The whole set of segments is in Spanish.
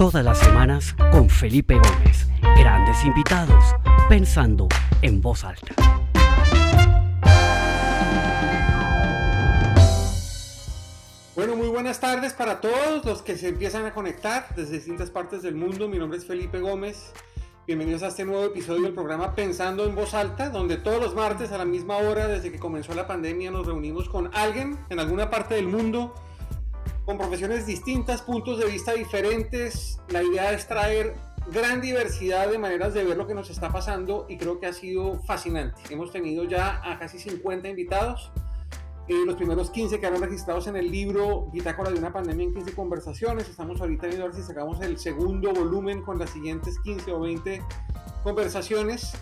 Todas las semanas con Felipe Gómez. Grandes invitados, pensando en voz alta. Bueno, muy buenas tardes para todos los que se empiezan a conectar desde distintas partes del mundo. Mi nombre es Felipe Gómez. Bienvenidos a este nuevo episodio del programa Pensando en Voz Alta, donde todos los martes a la misma hora, desde que comenzó la pandemia, nos reunimos con alguien en alguna parte del mundo con profesiones distintas, puntos de vista diferentes. La idea es traer gran diversidad de maneras de ver lo que nos está pasando y creo que ha sido fascinante. Hemos tenido ya a casi 50 invitados. Eh, los primeros 15 quedaron registrados en el libro Bitácora de una pandemia en 15 conversaciones. Estamos ahorita viendo a ver si sacamos el segundo volumen con las siguientes 15 o 20 conversaciones.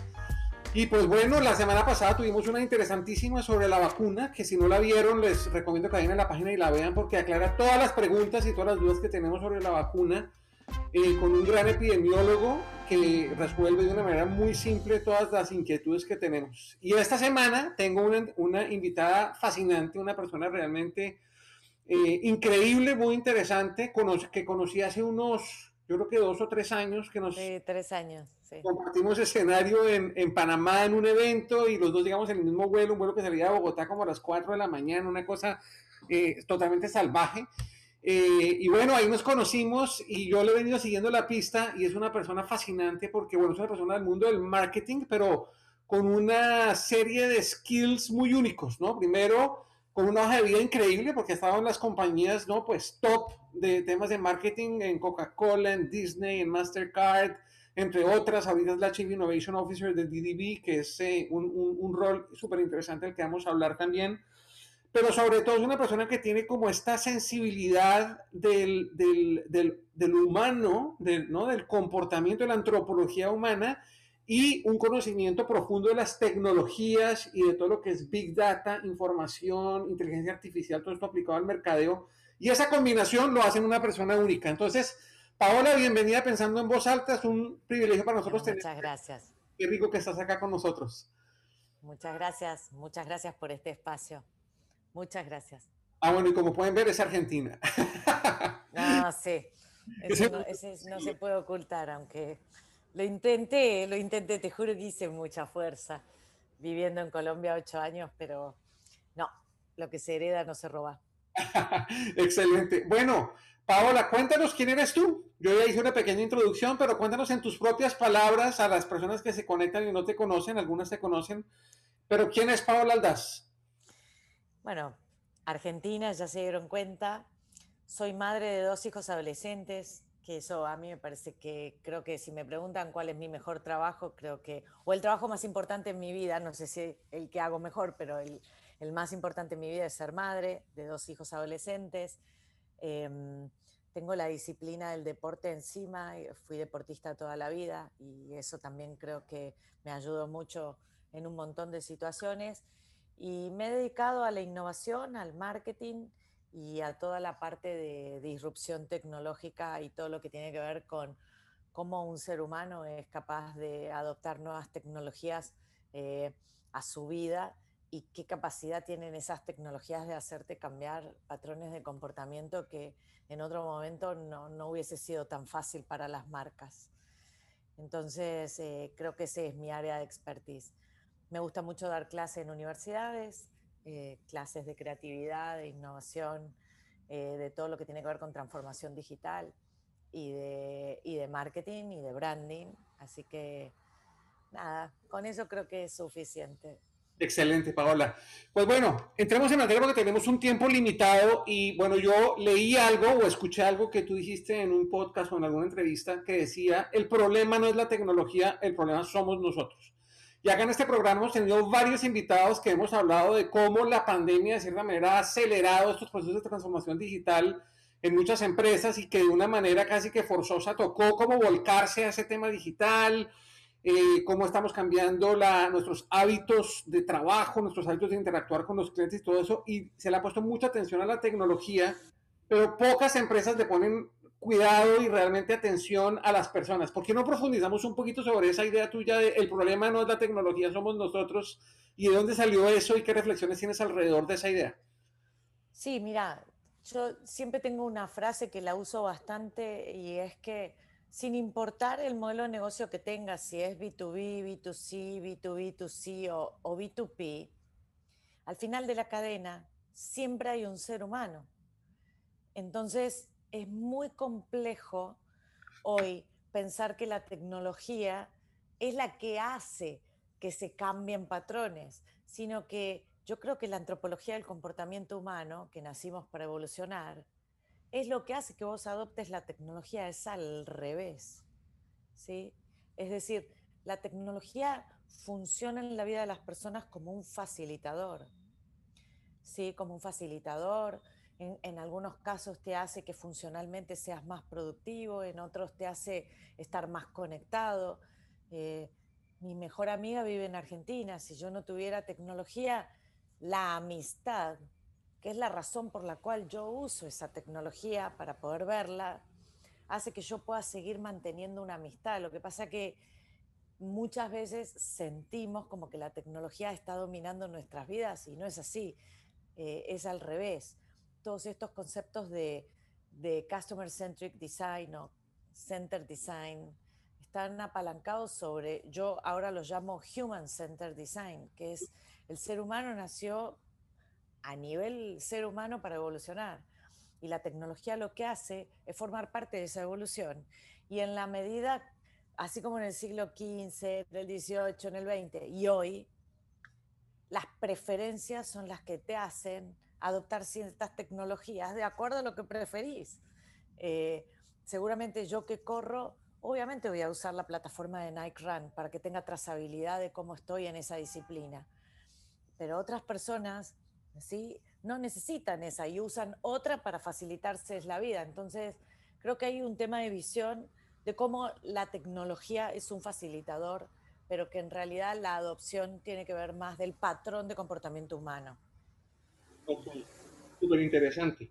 Y pues bueno, la semana pasada tuvimos una interesantísima sobre la vacuna, que si no la vieron les recomiendo que vayan a la página y la vean porque aclara todas las preguntas y todas las dudas que tenemos sobre la vacuna eh, con un gran epidemiólogo que resuelve de una manera muy simple todas las inquietudes que tenemos. Y esta semana tengo una, una invitada fascinante, una persona realmente eh, increíble, muy interesante, que conocí hace unos yo creo que dos o tres años que nos... Sí, tres años, sí. Compartimos escenario en, en, Panamá en un evento y los dos llegamos en el mismo vuelo, un vuelo que salía de Bogotá como a las 4 de la mañana, una cosa eh, totalmente salvaje. Eh, y bueno, ahí nos conocimos y yo le he venido siguiendo la pista y es una persona fascinante porque, bueno, es una persona del mundo del marketing, pero con una serie de skills muy únicos, ¿no? Primero, con una hoja de vida increíble porque en las compañías, ¿no? Pues top de temas de marketing en Coca-Cola, en Disney, en Mastercard, entre otras. Ahorita es la Chief Innovation Officer de DDB, que es eh, un, rol súper interesante del que vamos a hablar también. Pero sobre todo es una persona que tiene como esta sensibilidad del, del, del, del humano, del, ¿no? del comportamiento de la antropología humana y un conocimiento profundo de las tecnologías y de todo lo que es Big Data, información, inteligencia artificial, todo esto aplicado al mercadeo y esa combinación lo hace una persona única. Entonces, Paola, bienvenida pensando en voz alta. Es un privilegio para nosotros tener. Muchas gracias. Qué rico que estás acá con nosotros. Muchas gracias, muchas gracias por este espacio. Muchas gracias. Ah, bueno, y como pueden ver, es Argentina. No, sí. Eso no, ese no se puede ocultar, aunque lo intenté, lo intenté, te juro que hice mucha fuerza viviendo en Colombia ocho años, pero no, lo que se hereda no se roba. Excelente. Bueno, Paola, cuéntanos quién eres tú. Yo ya hice una pequeña introducción, pero cuéntanos en tus propias palabras a las personas que se conectan y no te conocen, algunas te conocen, pero ¿quién es Paola Aldaz? Bueno, Argentina, ya se dieron cuenta. Soy madre de dos hijos adolescentes, que eso a mí me parece que creo que si me preguntan cuál es mi mejor trabajo, creo que, o el trabajo más importante en mi vida, no sé si el que hago mejor, pero el, el más importante en mi vida es ser madre de dos hijos adolescentes. Eh, tengo la disciplina del deporte encima, fui deportista toda la vida y eso también creo que me ayudó mucho en un montón de situaciones. Y me he dedicado a la innovación, al marketing y a toda la parte de disrupción tecnológica y todo lo que tiene que ver con cómo un ser humano es capaz de adoptar nuevas tecnologías eh, a su vida y qué capacidad tienen esas tecnologías de hacerte cambiar patrones de comportamiento que en otro momento no, no hubiese sido tan fácil para las marcas. Entonces, eh, creo que ese es mi área de expertise. Me gusta mucho dar clases en universidades, eh, clases de creatividad, de innovación, eh, de todo lo que tiene que ver con transformación digital y de, y de marketing y de branding. Así que, nada, con eso creo que es suficiente. Excelente, Paola. Pues bueno, entremos en materia porque tenemos un tiempo limitado y bueno, yo leí algo o escuché algo que tú dijiste en un podcast o en alguna entrevista que decía, el problema no es la tecnología, el problema somos nosotros. Y acá en este programa hemos tenido varios invitados que hemos hablado de cómo la pandemia de cierta manera ha acelerado estos procesos de transformación digital en muchas empresas y que de una manera casi que forzosa tocó cómo volcarse a ese tema digital, eh, cómo estamos cambiando la, nuestros hábitos de trabajo, nuestros hábitos de interactuar con los clientes y todo eso, y se le ha puesto mucha atención a la tecnología, pero pocas empresas le ponen cuidado y realmente atención a las personas. ¿Por qué no profundizamos un poquito sobre esa idea tuya de el problema no es la tecnología, somos nosotros? ¿Y de dónde salió eso y qué reflexiones tienes alrededor de esa idea? Sí, mira, Yo siempre tengo una frase que la uso bastante y es que sin importar el modelo de negocio que tengas, si es B2B, B2C, B2B, 2C o, o B2P, al final de la cadena siempre hay un ser humano. Entonces es muy complejo hoy pensar que la tecnología es la que hace que se cambien patrones, sino que yo creo que la antropología del comportamiento humano, que nacimos para evolucionar, es lo que hace que vos adoptes la tecnología, es al revés. ¿sí? Es decir, la tecnología funciona en la vida de las personas como un facilitador. ¿sí? Como un facilitador. En, algunos casos te hace que funcionalmente seas más productivo, en otros te hace estar más conectado. Eh, mi mejor amiga vive en Argentina. Si yo no tuviera tecnología, la amistad que es la razón por la cual yo uso esa tecnología para poder verla, hace que yo pueda seguir manteniendo una amistad. Lo que pasa que muchas veces sentimos como que la tecnología está dominando nuestras vidas y no es así, eh, es al revés. Todos estos conceptos de, Customer Centric Design o Center Design están apalancados sobre, yo ahora lo llamo Human Center Design, que es el ser humano nació a nivel ser humano para evolucionar. Y la tecnología lo que hace es formar parte de esa evolución. Y en la medida, así como en el siglo XV, en el XVIII, en el XX y hoy, las preferencias son las que te hacen adoptar ciertas tecnologías de acuerdo a lo que preferís. Eh, seguramente yo que corro, obviamente voy a usar la plataforma de Nike Run para que tenga trazabilidad de cómo estoy en esa disciplina. Pero otras personas ¿sí? No necesitan esa y usan otra para facilitarse la vida. Entonces, creo que hay un tema de visión de cómo la tecnología es un facilitador, pero que en realidad la adopción tiene que ver más del patrón de comportamiento humano. Súper interesante.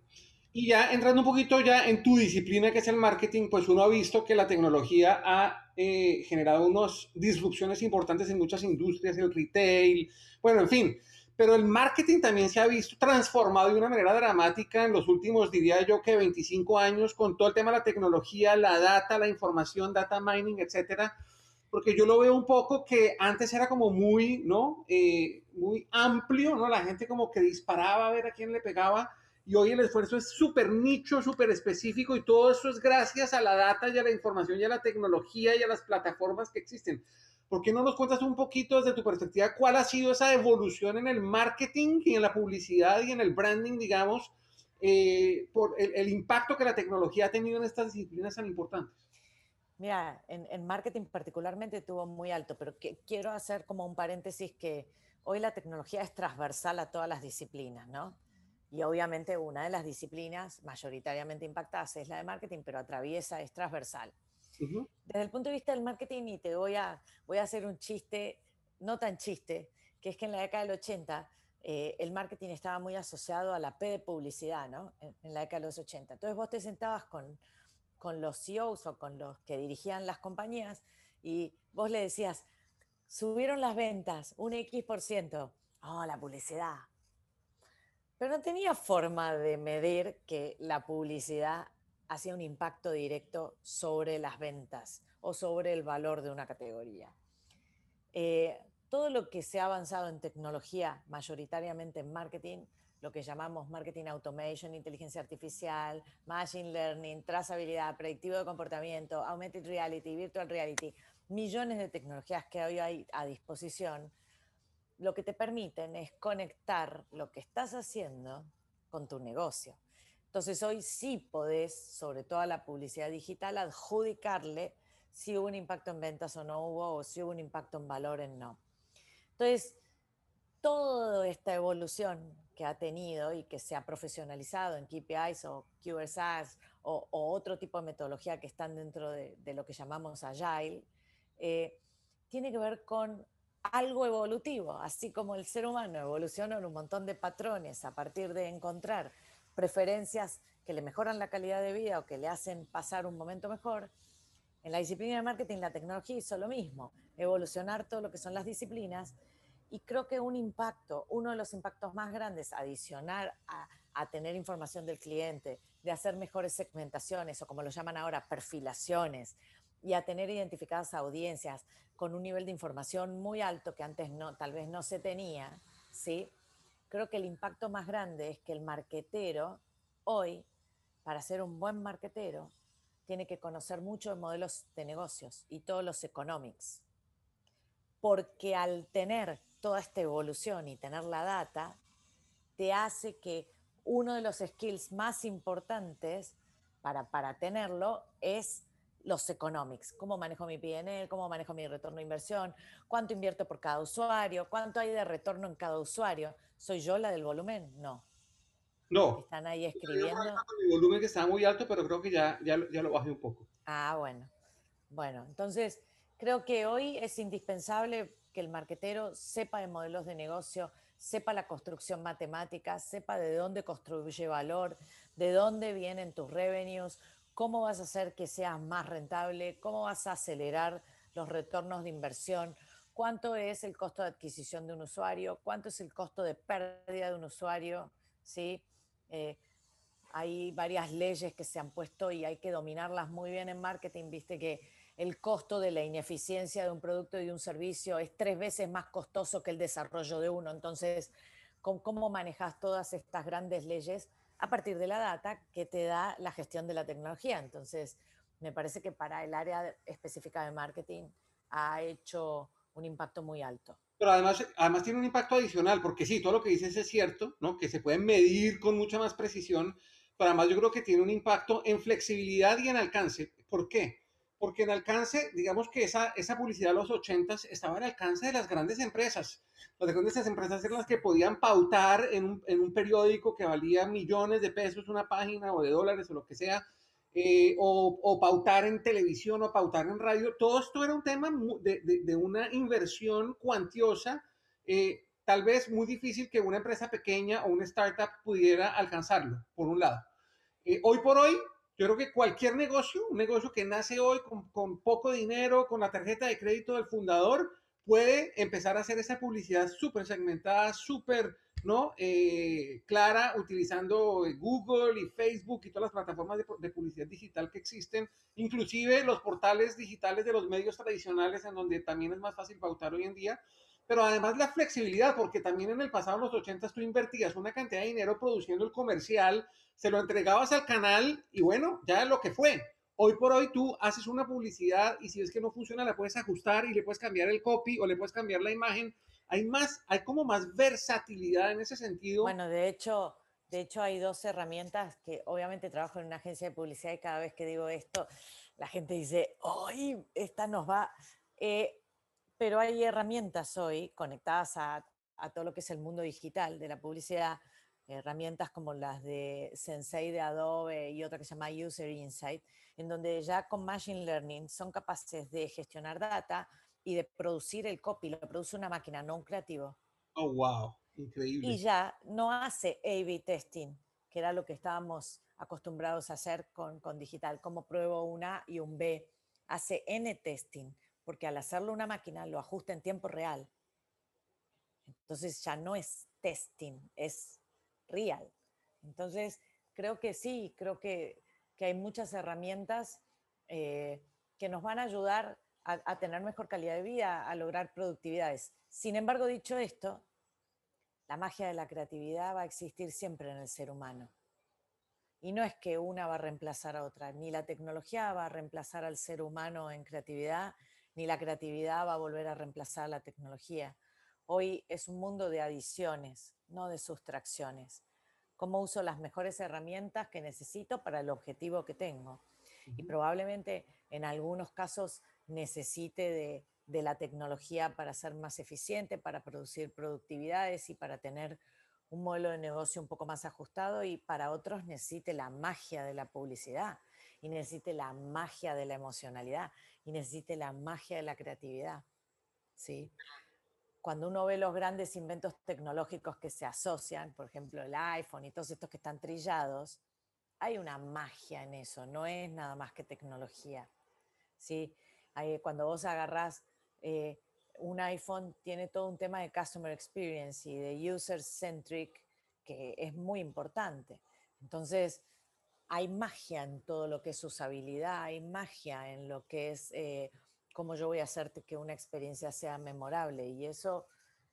Y ya entrando un poquito ya en tu disciplina que es el marketing, pues uno ha visto que la tecnología ha eh, generado unas disrupciones importantes en muchas industrias, el retail, bueno, en fin, pero el marketing también se ha visto transformado de una manera dramática en los últimos, diría yo, que 25 años con todo el tema de la tecnología, la data, la información, data mining, etcétera. Porque yo lo veo un poco que antes era como muy, ¿no? Eh, muy amplio, ¿no? La gente como que disparaba a ver a quién le pegaba y hoy el esfuerzo es súper nicho, súper específico y todo eso es gracias a la data y a la información y a la tecnología y a las plataformas que existen. ¿Por qué no nos cuentas un poquito desde tu perspectiva cuál ha sido esa evolución en el marketing y en la publicidad y en el branding, digamos, eh, por el, impacto que la tecnología ha tenido en estas disciplinas tan importantes? Mira, en, marketing particularmente tuvo muy alto, pero quiero hacer como un paréntesis que hoy la tecnología es transversal a todas las disciplinas, ¿no? Y obviamente una de las disciplinas mayoritariamente impactadas es la de marketing, pero atraviesa, es transversal. Desde el punto de vista del marketing, y te voy a, voy a hacer un chiste, no tan chiste, que es que en la década del 80 eh, el marketing estaba muy asociado a la P de publicidad, ¿no? En, la década de los 80. Entonces vos te sentabas con, con los CEOs o con los que dirigían las compañías y vos le decías, subieron las ventas un X por ciento. Oh, la publicidad. Pero no tenía forma de medir que la publicidad hacía un impacto directo sobre las ventas o sobre el valor de una categoría. Eh, todo lo que se ha avanzado en tecnología, mayoritariamente en marketing, lo que llamamos marketing automation, inteligencia artificial, machine learning, trazabilidad, predictivo de comportamiento, augmented reality, virtual reality, millones de tecnologías que hoy hay a disposición, lo que te permiten es conectar lo que estás haciendo con tu negocio. Entonces hoy sí podés, sobre todo a la publicidad digital, adjudicarle si hubo un impacto en ventas o no hubo, o si hubo un impacto en valor en no. Entonces, toda esta evolución que ha tenido y que se ha profesionalizado en KPIs o QSAs o, otro tipo de metodología que están dentro de, lo que llamamos Agile, eh, tiene que ver con algo evolutivo, así como el ser humano evoluciona en un montón de patrones a partir de encontrar preferencias que le mejoran la calidad de vida o que le hacen pasar un momento mejor. En la disciplina de marketing, la tecnología hizo lo mismo, evolucionar todo lo que son las disciplinas Y creo que un impacto, uno de los impactos más grandes, adicional a, a tener información del cliente, de hacer mejores segmentaciones o como lo llaman ahora, perfilaciones, y a tener identificadas audiencias con un nivel de información muy alto que antes no, tal vez no se tenía, ¿sí? Creo que el impacto más grande es que el marquetero hoy, para ser un buen marquetero, tiene que conocer mucho de modelos de negocios y todos los economics. Porque al tener toda esta evolución y tener la data, te hace que uno de los skills más importantes para, para tenerlo es los economics, cómo manejo mi PNL, cómo manejo mi retorno de inversión, cuánto invierto por cada usuario, cuánto hay de retorno en cada usuario. ¿Soy yo la del volumen? No. No. Están ahí escribiendo. Mi volumen que está muy alto, pero creo que ya, ya, ya lo bajé un poco. Ah, bueno. Bueno, entonces creo que hoy es indispensable que el marquetero sepa de modelos de negocio, sepa la construcción matemática, sepa de dónde construye valor, de dónde vienen tus revenues, cómo vas a hacer que seas más rentable, cómo vas a acelerar los retornos de inversión, cuánto es el costo de adquisición de un usuario, cuánto es el costo de pérdida de un usuario, ¿sí? Eh, hay varias leyes que se han puesto y hay que dominarlas muy bien en marketing, viste que el costo de la ineficiencia de un producto y de un servicio es tres veces más costoso que el desarrollo de uno. Entonces, ¿cómo manejas todas estas grandes leyes? a partir de la data que te da la gestión de la tecnología. Entonces, me parece que para el área específica de marketing ha hecho un impacto muy alto. Pero además, además tiene un impacto adicional, porque sí, todo lo que dices es cierto, ¿no? que se puede medir con mucha más precisión, pero además yo creo que tiene un impacto en flexibilidad y en alcance. ¿Por qué? Porque en alcance, digamos que esa, esa publicidad de los 80 estaba en alcance de las grandes empresas. Las grandes empresas eran las que podían pautar en un, en un periódico que valía millones de pesos una página o de dólares o lo que sea, eh, o, o, pautar en televisión o pautar en radio. Todo esto era un tema de, de, de una inversión cuantiosa, eh, tal vez muy difícil que una empresa pequeña o una startup pudiera alcanzarlo, por un lado. Eh, hoy por hoy, yo creo que cualquier negocio, un negocio que nace hoy con, poco dinero, con la tarjeta de crédito del fundador, puede empezar a hacer esa publicidad súper segmentada, súper ¿no? Eh, clara, utilizando Google y Facebook y todas las plataformas de, de, publicidad digital que existen, inclusive los portales digitales de los medios tradicionales en donde también es más fácil pautar hoy en día, pero además la flexibilidad, porque también en el pasado, en los 80, tú invertías una cantidad de dinero produciendo el comercial, se lo entregabas al canal y bueno, ya es lo que fue. Hoy por hoy tú haces una publicidad y si es que no funciona la puedes ajustar y le puedes cambiar el copy o le puedes cambiar la imagen. Hay más, hay como más versatilidad en ese sentido. Bueno, de hecho, de hecho hay dos herramientas que obviamente trabajo en una agencia de publicidad y cada vez que digo esto, la gente dice, hoy esta nos va... Eh, pero hay herramientas hoy conectadas a, a todo lo que es el mundo digital de la publicidad herramientas como las de Sensei de Adobe y otra que se llama User Insight, en donde ya con Machine Learning son capaces de gestionar data y de producir el copy, lo produce una máquina, no un creativo. Oh, wow, increíble. Y ya no hace A-B testing, que era lo que estábamos acostumbrados a hacer con, con digital, como pruebo un A y un B. Hace N testing, porque al hacerlo una máquina lo ajusta en tiempo real. Entonces ya no es testing, es real. Entonces, creo que sí, creo que, que hay muchas herramientas eh, que nos van a ayudar a, a, tener mejor calidad de vida, a lograr productividades. Sin embargo, dicho esto, la magia de la creatividad va a existir siempre en el ser humano. Y no es que una va a reemplazar a otra, ni la tecnología va a reemplazar al ser humano en creatividad, ni la creatividad va a volver a reemplazar a la tecnología. Hoy es un mundo de adiciones, no de sustracciones. Cómo uso las mejores herramientas que necesito para el objetivo que tengo. Y probablemente en algunos casos necesite de, de la tecnología para ser más eficiente, para producir productividades y para tener un modelo de negocio un poco más ajustado y para otros necesite la magia de la publicidad y necesite la magia de la emocionalidad y necesite la magia de la creatividad. ¿sí? cuando uno ve los grandes inventos tecnológicos que se asocian, por ejemplo el iPhone y todos estos que están trillados, hay una magia en eso, no es nada más que tecnología. ¿sí? Cuando vos agarrás eh, un iPhone tiene todo un tema de customer experience y de user centric que es muy importante. Entonces, hay magia en todo lo que es usabilidad, hay magia en lo que es eh, cómo yo voy a hacerte que una experiencia sea memorable. Y eso,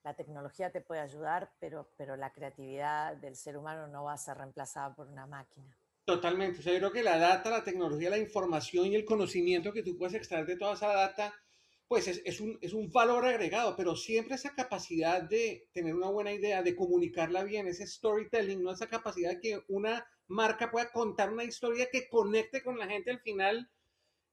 la tecnología te puede ayudar, pero, pero la creatividad del ser humano no va a ser reemplazada por una máquina. Totalmente. O sea, yo creo que la data, la tecnología, la información y el conocimiento que tú puedes extraer de toda esa data pues es, un, es, un, valor agregado, pero siempre esa capacidad de tener una buena idea, de comunicarla bien, ese storytelling, no esa capacidad que una marca pueda contar una historia que conecte con la gente al final,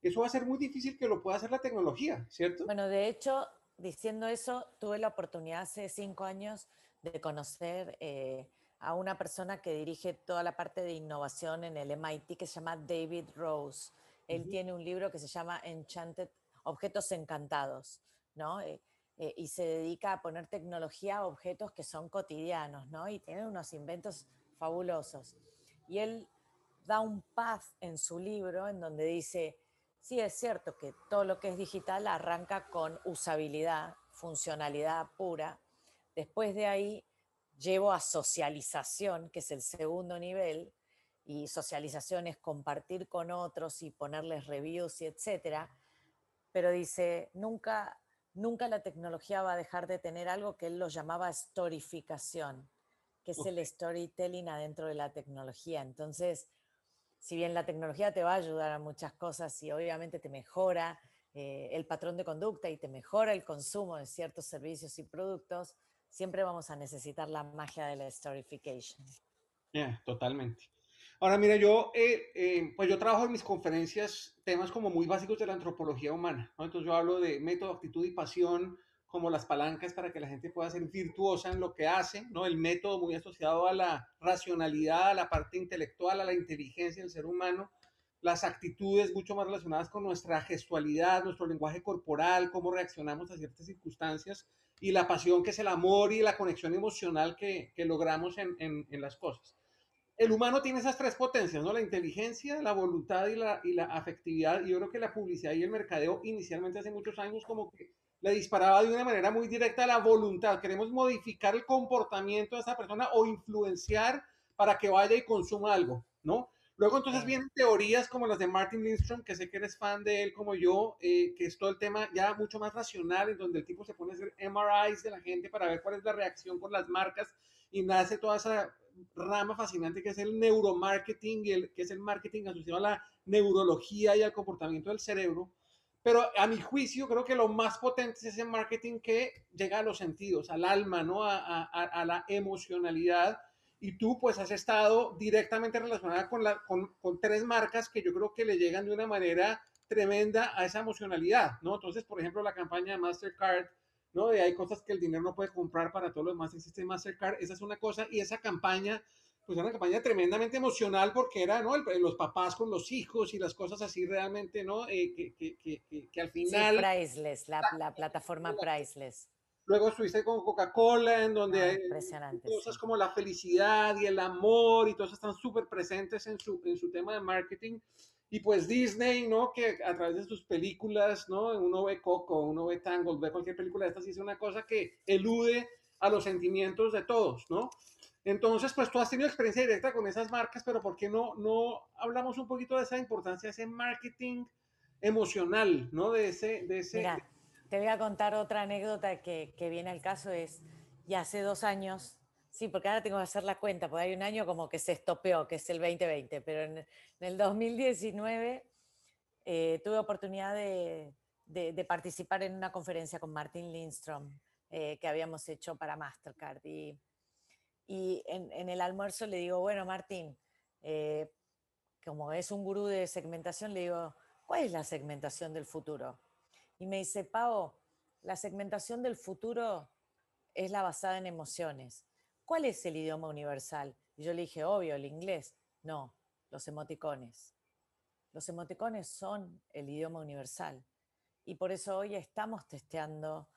eso va a ser muy difícil que lo pueda hacer la tecnología, ¿cierto? Bueno, de hecho, diciendo eso, tuve la oportunidad hace cinco años de conocer eh, a una persona que dirige toda la parte de innovación en el MIT que se llama David Rose. Él tiene un libro que se llama Enchanted objetos encantados, ¿no? Eh, eh, y se dedica a poner tecnología a objetos que son cotidianos, ¿no? Y tiene unos inventos fabulosos. Y él da un path en su libro en donde dice, sí es cierto que todo lo que es digital arranca con usabilidad, funcionalidad pura. Después de ahí llevo a socialización, que es el segundo nivel, y socialización es compartir con otros y ponerles reviews y etcétera pero dice, nunca, nunca la tecnología va a dejar de tener algo que él lo llamaba storificación, que es el storytelling adentro de la tecnología. Entonces, si bien la tecnología te va a ayudar a muchas cosas y obviamente te mejora eh, el patrón de conducta y te mejora el consumo de ciertos servicios y productos, siempre vamos a necesitar la magia de la storification. totalmente. Ahora, mira, yo, eh, eh, pues yo trabajo en mis conferencias temas como muy básicos de la antropología humana, ¿no? Entonces yo hablo de método, actitud y pasión como las palancas para que la gente pueda ser virtuosa en lo que hace, ¿no? El método muy asociado a la racionalidad, a la parte intelectual, a la inteligencia del ser humano, las actitudes mucho más relacionadas con nuestra gestualidad, nuestro lenguaje corporal, cómo reaccionamos a ciertas circunstancias y la pasión que es el amor y la conexión emocional que, logramos en las cosas el humano tiene esas tres potencias, ¿no? La inteligencia, la voluntad y la, y la afectividad. Y yo creo que la publicidad y el mercadeo inicialmente hace muchos años como que le disparaba de una manera muy directa a la voluntad. Queremos modificar el comportamiento de esa persona o influenciar para que vaya y consuma algo, ¿no? Luego entonces vienen teorías como las de Martin Lindstrom, que sé que eres fan de él como yo, eh, que es todo el tema ya mucho más racional, en donde el tipo se pone a hacer MRIs de la gente para ver cuál es la reacción con las marcas y nace toda esa rama fascinante que es el neuromarketing, el, que es el marketing asociado a la neurología y al comportamiento del cerebro. Pero a mi juicio, creo que lo más potente es ese marketing que llega a los sentidos, al alma, ¿no? A, a, la emocionalidad. Y tú, pues, has estado directamente relacionada con, la, con, con, tres marcas que yo creo que le llegan de una manera tremenda a esa emocionalidad, ¿no? Entonces, por ejemplo, la campaña de Mastercard ¿no? De hay cosas que el dinero no puede comprar para todo lo demás, existe Mastercard, esa es una cosa, y esa campaña, pues era una campaña tremendamente emocional porque era, ¿no? los papás con los hijos y las cosas así realmente, ¿no? Eh, que, que, que, que, al final... Sí, Priceless, la, la plataforma Priceless. Luego estuviste con Coca-Cola, en donde hay cosas como la felicidad y el amor y todas están súper presentes en su, en su tema de marketing. Y pues Disney, ¿no? Que a través de sus películas, ¿no? Uno ve Coco, uno ve Tangled, ve cualquier película de estas y es una cosa que elude a los sentimientos de todos, ¿no? Entonces, pues tú has tenido experiencia directa con esas marcas, pero ¿por qué no, no hablamos un poquito de esa importancia, de ese marketing emocional, ¿no? De ese... De ese Mira, te voy a contar otra anécdota que, que viene al caso, es, ya hace dos años Sí, porque ahora tengo que hacer la cuenta, porque hay un año como que se estopeó, que es el 2020, pero en, el 2019 eh, tuve oportunidad de, participar en una conferencia con Martin Lindstrom eh, que habíamos hecho para Mastercard. Y, y en, el almuerzo le digo, bueno, Martín, eh, como es un gurú de segmentación, le digo, ¿cuál es la segmentación del futuro? Y me dice, Pau, la segmentación del futuro es la basada en emociones. ¿cuál es el idioma universal? Y yo le dije, obvio, el inglés. No, los emoticones. Los emoticones son el idioma universal. Y por eso hoy estamos testeando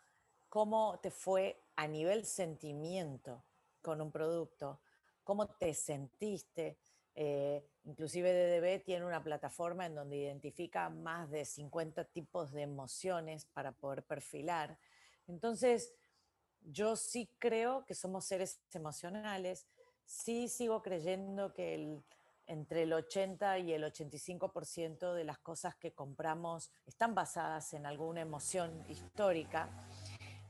cómo te fue a nivel sentimiento con un producto, cómo te sentiste. Eh, inclusive DDB tiene una plataforma en donde identifica más de 50 tipos de emociones para poder perfilar Entonces, yo sí creo que somos seres emocionales, sí sigo creyendo que entre el 80 y el 85% de las cosas que compramos están basadas en alguna emoción histórica.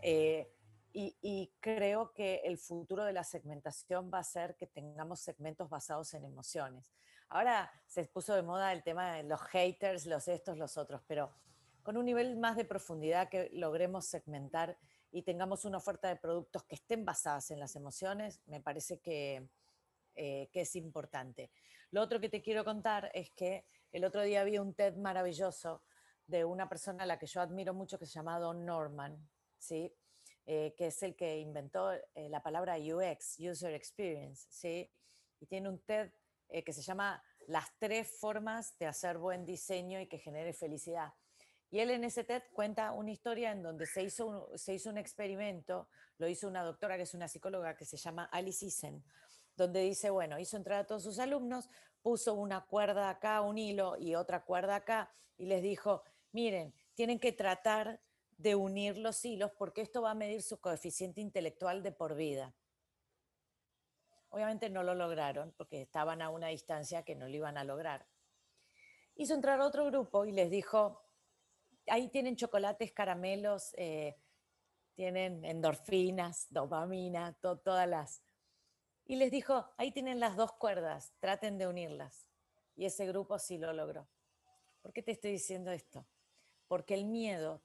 Eh, y, creo que el futuro de la segmentación va a ser que tengamos segmentos basados en emociones. Ahora se puso de moda el tema de los haters, los estos, los otros, pero con un nivel más de profundidad que logremos segmentar y tengamos una oferta de productos que estén basadas en las emociones, me parece que, eh, que es importante. Lo otro que te quiero contar es que el otro día vi un TED maravilloso de una persona a la que yo admiro mucho que se llama Don Norman, ¿sí? Eh, que es el que inventó eh, la palabra UX, User Experience, ¿sí? Y tiene un TED eh, que se llama Las tres formas de hacer buen diseño y que genere felicidad. Y él en ese TED cuenta una historia en donde se hizo un, se hizo un experimento, lo hizo una doctora que es una psicóloga que se llama Alice Eason, donde dice, bueno, hizo entrar a todos sus alumnos, puso una cuerda acá, un hilo y otra cuerda acá, y les dijo, miren, tienen que tratar de unir los hilos porque esto va a medir su coeficiente intelectual de por vida. Obviamente no lo lograron porque estaban a una distancia que no lo iban a lograr. Hizo entrar otro grupo y les dijo, ahí tienen chocolates, caramelos, eh, tienen endorfinas, dopamina, todas las... Y les dijo, ahí tienen las dos cuerdas, traten de unirlas. Y ese grupo sí lo logró. ¿Por qué te estoy diciendo esto? Porque el miedo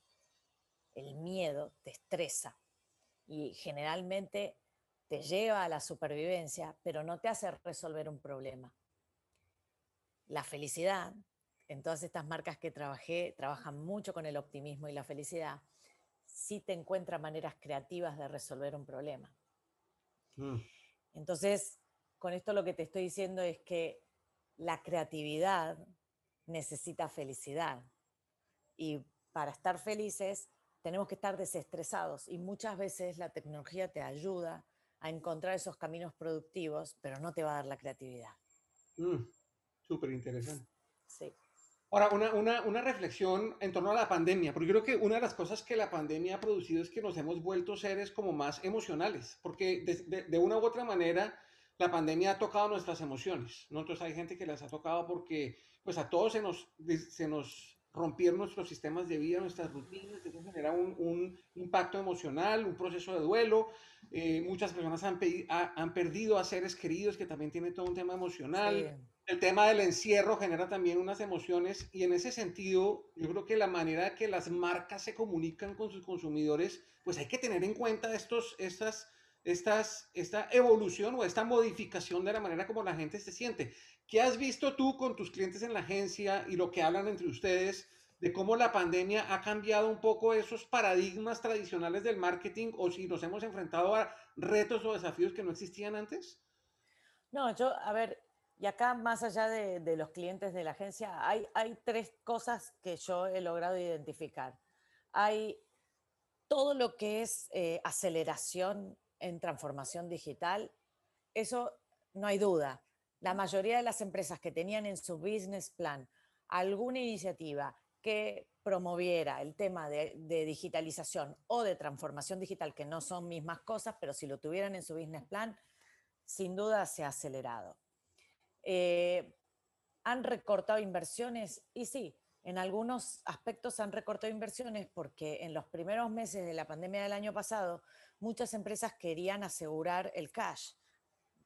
el miedo te estresa y generalmente te lleva a la supervivencia, pero no te hace resolver un problema. La felicidad, en todas estas marcas que trabajé, trabajan mucho con el optimismo y la felicidad, sí te encuentra maneras creativas de resolver un problema. Mm. Entonces, con esto lo que te estoy diciendo es que la creatividad necesita felicidad. Y para estar felices tenemos que estar desestresados y muchas veces la tecnología te ayuda a encontrar esos caminos productivos, pero no te va a dar la creatividad. Mm, Súper interesante. Sí. Ahora, una, una, una, reflexión en torno a la pandemia, porque yo creo que una de las cosas que la pandemia ha producido es que nos hemos vuelto seres como más emocionales, porque de, de, una u otra manera la pandemia ha tocado nuestras emociones, ¿no? Entonces hay gente que las ha tocado porque pues a todos se nos, se nos romper nuestros sistemas de vida, nuestras rutinas, eso genera un, un impacto emocional, un proceso de duelo. Eh, muchas personas han, han, perdido a seres queridos, que también tiene todo un tema emocional. El tema del encierro genera también unas emociones y en ese sentido, yo creo que la manera que las marcas se comunican con sus consumidores, pues hay que tener en cuenta estos, estas, esta evolución o esta modificación de la manera como la gente se siente. ¿Qué has visto tú con tus clientes en la agencia y lo que hablan entre ustedes de cómo la pandemia ha cambiado un poco esos paradigmas tradicionales del marketing o si nos hemos enfrentado a retos o desafíos que no existían antes? No, yo, a ver, y acá más allá de, los clientes de la agencia, hay, hay tres cosas que yo he logrado identificar. Hay todo lo que es eh, aceleración en transformación digital, eso no hay duda la mayoría de las empresas que tenían en su business plan alguna iniciativa que promoviera el tema de, digitalización o de transformación digital, que no son mismas cosas, pero si lo tuvieran en su business plan, sin duda se ha acelerado. Eh, ¿Han recortado inversiones? Y sí, en algunos aspectos han recortado inversiones porque en los primeros meses de la pandemia del año pasado, muchas empresas querían asegurar el cash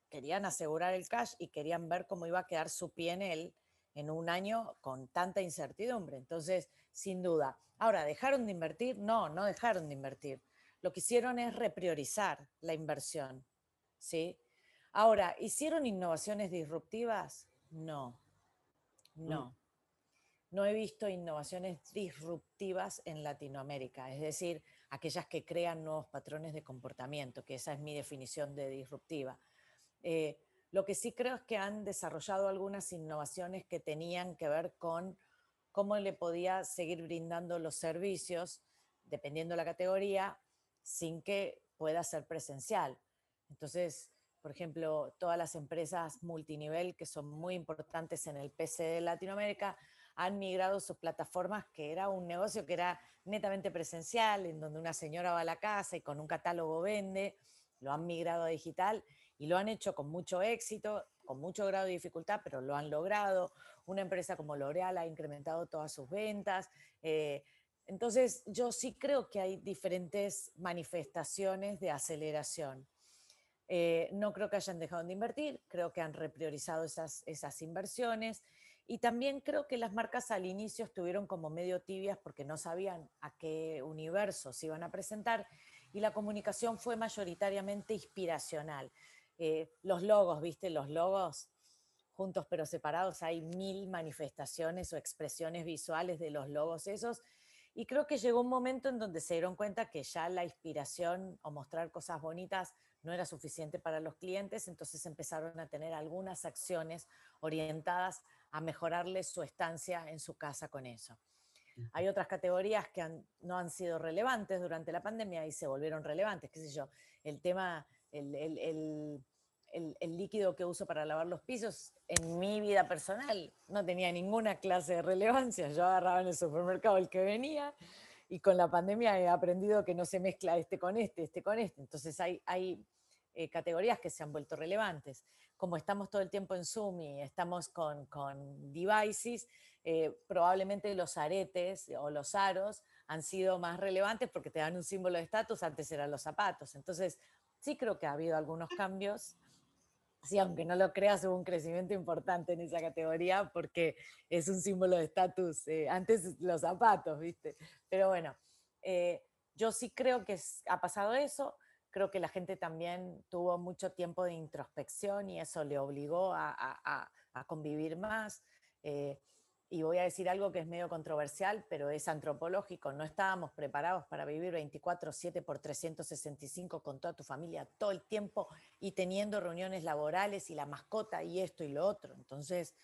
querían asegurar el cash y querían ver cómo iba a quedar su pie en él en un año con tanta incertidumbre. Entonces, sin duda. Ahora, ¿dejaron de invertir? No, no dejaron de invertir. Lo que hicieron es repriorizar la inversión. ¿sí? Ahora, ¿hicieron innovaciones disruptivas? No, no. Mm. No he visto innovaciones disruptivas en Latinoamérica, es decir, aquellas que crean nuevos patrones de comportamiento, que esa es mi definición de disruptiva. Eh, lo que sí creo es que han desarrollado algunas innovaciones que tenían que ver con cómo le podía seguir brindando los servicios, dependiendo de la categoría, sin que pueda ser presencial. Entonces, por ejemplo, todas las empresas multinivel que son muy importantes en el PC de Latinoamérica han migrado sus plataformas, que era un negocio que era netamente presencial, en donde una señora va a la casa y con un catálogo vende, lo han migrado a digital y lo han hecho con mucho éxito, con mucho grado de dificultad, pero lo han logrado. Una empresa como L'Oreal ha incrementado todas sus ventas. Eh, entonces, yo sí creo que hay diferentes manifestaciones de aceleración. Eh, no creo que hayan dejado de invertir, creo que han repriorizado esas, esas inversiones y también creo que las marcas al inicio estuvieron como medio tibias porque no sabían a qué universo se iban a presentar y la comunicación fue mayoritariamente inspiracional. Eh, los logos, viste, los logos juntos pero separados, hay mil manifestaciones o expresiones visuales de los logos esos y creo que llegó un momento en donde se dieron cuenta que ya la inspiración o mostrar cosas bonitas no era suficiente para los clientes, entonces empezaron a tener algunas acciones orientadas a mejorarles su estancia en su casa con eso. Hay otras categorías que no han sido relevantes durante la pandemia y se volvieron relevantes, qué sé yo, el tema, el, el, el, líquido que uso para lavar los pisos en mi vida personal no tenía ninguna clase de relevancia. Yo agarraba en el supermercado el que venía y con la pandemia he aprendido que no se mezcla este con este, este con este. Entonces hay, hay eh, categorías que se han vuelto relevantes. Como estamos todo el tiempo en Zoom y estamos con, con devices, eh, probablemente los aretes o los aros han sido más relevantes porque te dan un símbolo de estatus, antes eran los zapatos. Entonces, sí creo que ha habido algunos cambios sí, aunque no lo creas, hubo un crecimiento importante en esa categoría porque es un símbolo de estatus. Eh, antes los zapatos, ¿viste? Pero bueno, eh, yo sí creo que ha pasado eso. Creo que la gente también tuvo mucho tiempo de introspección y eso le obligó a, convivir más. Eh, y voy a decir algo que es medio controversial, pero es antropológico. No estábamos preparados para vivir 24/7 por 365 con toda tu familia todo el tiempo y teniendo reuniones laborales y la mascota y esto y lo otro. Entonces,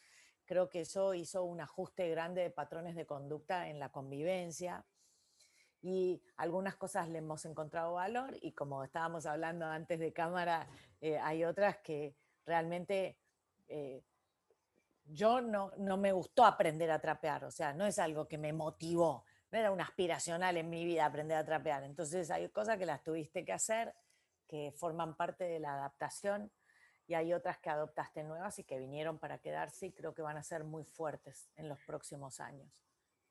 creo que eso hizo un ajuste grande de patrones de conducta en la convivencia y algunas cosas le hemos encontrado valor y como estábamos hablando antes de cámara, eh, hay otras que realmente... Eh, yo no, no me gustó aprender a trapear, o sea, no es algo que me motivó, no era un aspiracional en mi vida aprender a trapear. Entonces hay cosas que las tuviste que hacer, que forman parte de la adaptación, y hay otras que adoptaste nuevas y que vinieron para quedarse y creo que van a ser muy fuertes en los próximos años.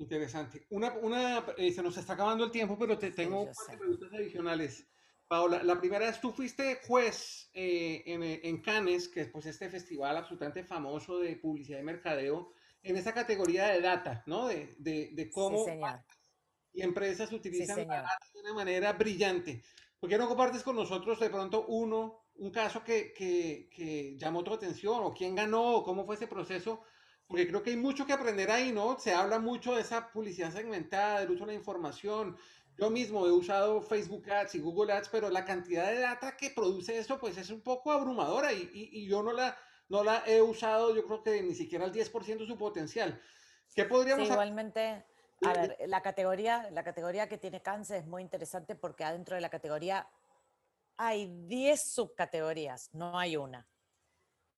Interesante. Una, una eh, se nos está acabando el tiempo, pero te tengo preguntas adicionales. Paola, la primera es, tú fuiste juez eh, en, en, Cannes, que es pues, este festival absolutamente famoso de publicidad y mercadeo, en esa categoría de data, ¿no? De, de, de cómo y empresas utilizan la data de una manera brillante. ¿Por qué no compartes con nosotros de pronto uno, un caso que, que, que llamó tu atención, o quién ganó, o cómo fue ese proceso? Porque creo que hay mucho que aprender ahí, ¿no? Se habla mucho de esa publicidad segmentada, del uso de la información, yo mismo he usado Facebook Ads y Google Ads, pero la cantidad de data que produce esto pues es un poco abrumadora y, y, yo no la, no la he usado, yo creo que ni siquiera al 10% de su potencial. ¿Qué podríamos sí, Igualmente, a ver, la categoría, la categoría que tiene cáncer es muy interesante porque adentro de la categoría hay 10 subcategorías, no hay una.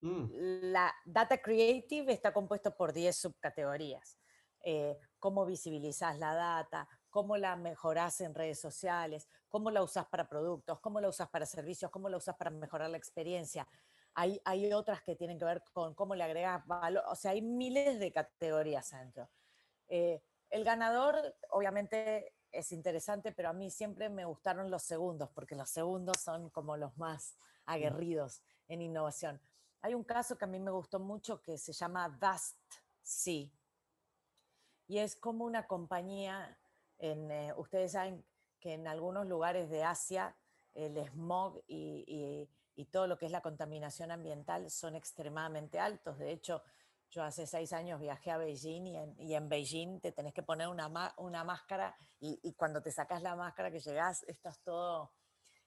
Mm. La Data Creative está compuesto por 10 subcategorías. Eh, cómo visibilizas la data, cómo la mejoras en redes sociales, cómo la usas para productos, cómo la usas para servicios, cómo la usas para mejorar la experiencia. Hay, hay otras que tienen que ver con cómo le agregas valor, o sea, hay miles de categorías adentro. Eh, el ganador, obviamente, es interesante, pero a mí siempre me gustaron los segundos, porque los segundos son como los más aguerridos en innovación. Hay un caso que a mí me gustó mucho que se llama Dust Sea. Y es como una compañía eh, ustedes saben que en algunos lugares de Asia el smog y, todo lo que es la contaminación ambiental son extremadamente altos. De hecho, yo hace seis años viajé a Beijing y en, Beijing te tenés que poner una, una máscara y, cuando te sacas la máscara que llegás, estás todo,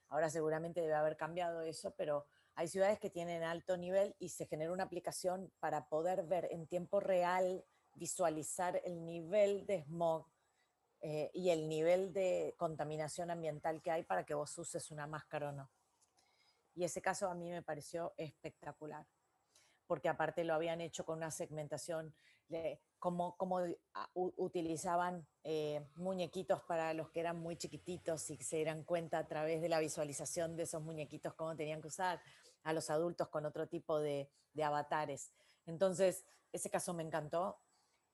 ahora seguramente debe haber cambiado eso, pero hay ciudades que tienen alto nivel y se genera una aplicación para poder ver en tiempo real, visualizar el nivel de smog eh, y el nivel de contaminación ambiental que hay para que vos uses una máscara o no. Y ese caso a mí me pareció espectacular, porque aparte lo habían hecho con una segmentación cómo, ah, utilizaban eh, muñequitos para los que eran muy chiquititos y se dieran cuenta a través de la visualización de esos muñequitos cómo tenían que usar, a los adultos con otro tipo de, avatares. Entonces, ese caso me encantó.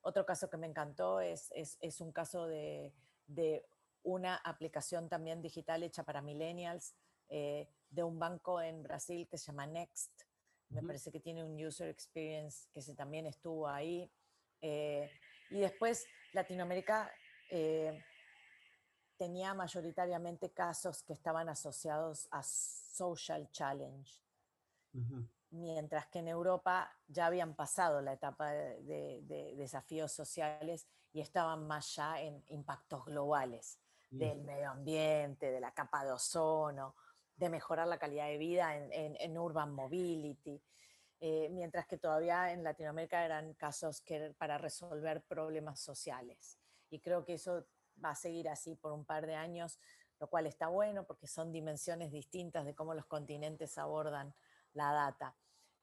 Otro caso que me encantó es, es, un caso de, de, una aplicación también digital hecha para millennials eh, de un banco en Brasil que se llama Next. Me parece que tiene un user experience que se, también estuvo ahí. Eh, y después Latinoamérica eh, tenía mayoritariamente casos que estaban asociados a social challenge, mientras que en Europa ya habían pasado la etapa de, desafíos sociales y estaban más ya en impactos globales del medio ambiente, de la capa de ozono, de mejorar la calidad de vida en urban mobility. Eh, mientras que todavía en Latinoamérica eran casos que, para resolver problemas sociales. Y creo que eso va a seguir así por un par de años, lo cual está bueno porque son dimensiones distintas de cómo los continentes abordan la data.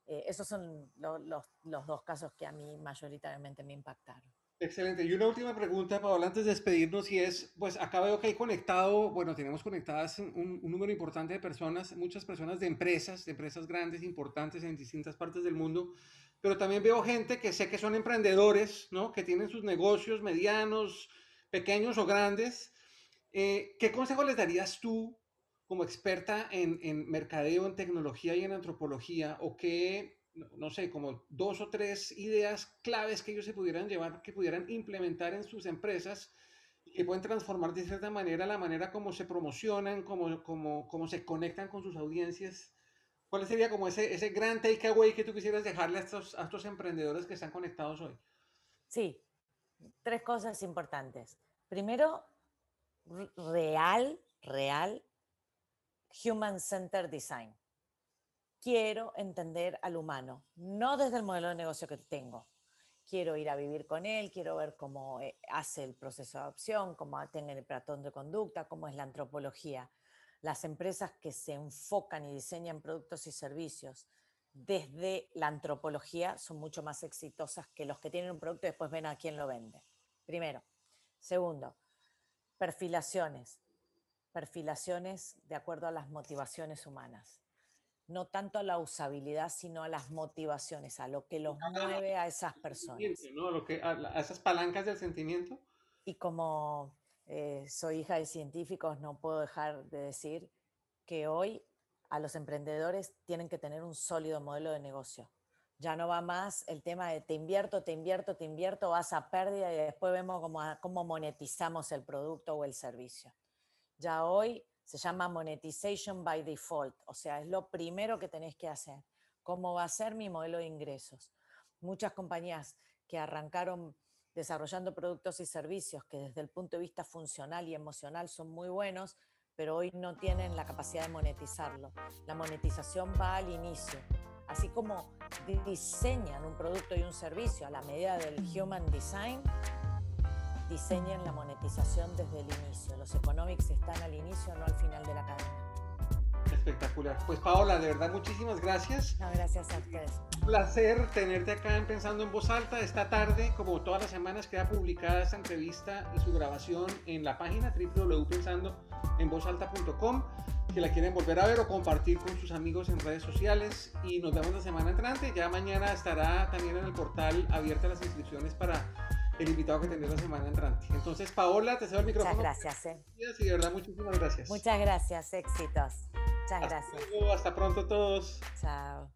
Eh, esos son los dos casos que a mí mayoritariamente me impactaron. Excelente. Y una última pregunta, Paola, antes de despedirnos, y es, pues acá veo que hay conectado, bueno, tenemos conectadas un, número importante de personas, muchas personas de empresas, de empresas grandes, importantes en distintas partes del mundo, pero también veo gente que sé que son emprendedores, ¿no? Que tienen sus negocios medianos, pequeños o grandes. Eh, ¿Qué consejo les darías tú como experta en, en mercadeo, en tecnología y en antropología? ¿O qué no sé, como dos o tres ideas claves que ellos se pudieran llevar, que pudieran implementar en sus empresas y que pueden transformar de cierta manera la manera como se promocionan, como, como, como se conectan con sus audiencias. ¿Cuál sería como ese, ese gran takeaway que tú quisieras dejarle a estos, a estos emprendedores que están conectados hoy? Sí, tres cosas importantes. Primero, real, real, Human Centered Design quiero entender al humano, no desde el modelo de negocio que tengo. Quiero ir a vivir con él, quiero ver cómo eh, hace el proceso de adopción, cómo tiene el patrón de conducta, cómo es la antropología. Las empresas que se enfocan y diseñan productos y servicios desde la antropología son mucho más exitosas que los que tienen un producto y después ven a quién lo vende. Primero. Segundo, perfilaciones. Perfilaciones de acuerdo a las motivaciones humanas no tanto a la usabilidad, sino a las motivaciones, a lo que los mueve a esas personas. ¿no? Lo que, a, esas palancas del sentimiento. Y como eh, soy hija de científicos, no puedo dejar de decir que hoy a los emprendedores tienen que tener un sólido modelo de negocio. Ya no va más el tema de te invierto, te invierto, te invierto, vas a pérdida y después vemos cómo, cómo monetizamos el producto o el servicio. Ya hoy se llama monetization by default, o sea, es lo primero que tenés que hacer. ¿Cómo va a ser mi modelo de ingresos? Muchas compañías que arrancaron desarrollando productos y servicios que desde el punto de vista funcional y emocional son muy buenos, pero hoy no tienen la capacidad de monetizarlo. La monetización va al inicio. Así como diseñan un producto y un servicio a la medida del human design, diseñen la monetización desde el inicio. Los economics están al inicio, no al final de la cadena. Espectacular. Pues Paola, de verdad, muchísimas gracias. No, gracias a ustedes. Un placer tenerte acá en Pensando en Voz Alta. Esta tarde, como todas las semanas, queda publicada esta entrevista y su grabación en la página www.pensandoenvozalta.com. Que la quieren volver a ver o compartir con sus amigos en redes sociales. Y nos vemos la semana entrante. Ya mañana estará también en el portal abierta las inscripciones para el invitado que tendré la semana entrante. Entonces, Paola, te cedo el micrófono. Muchas gracias. Eh. Y de verdad, muchísimas gracias. Muchas gracias, éxitos. Muchas gracias. hasta pronto todos. Chao.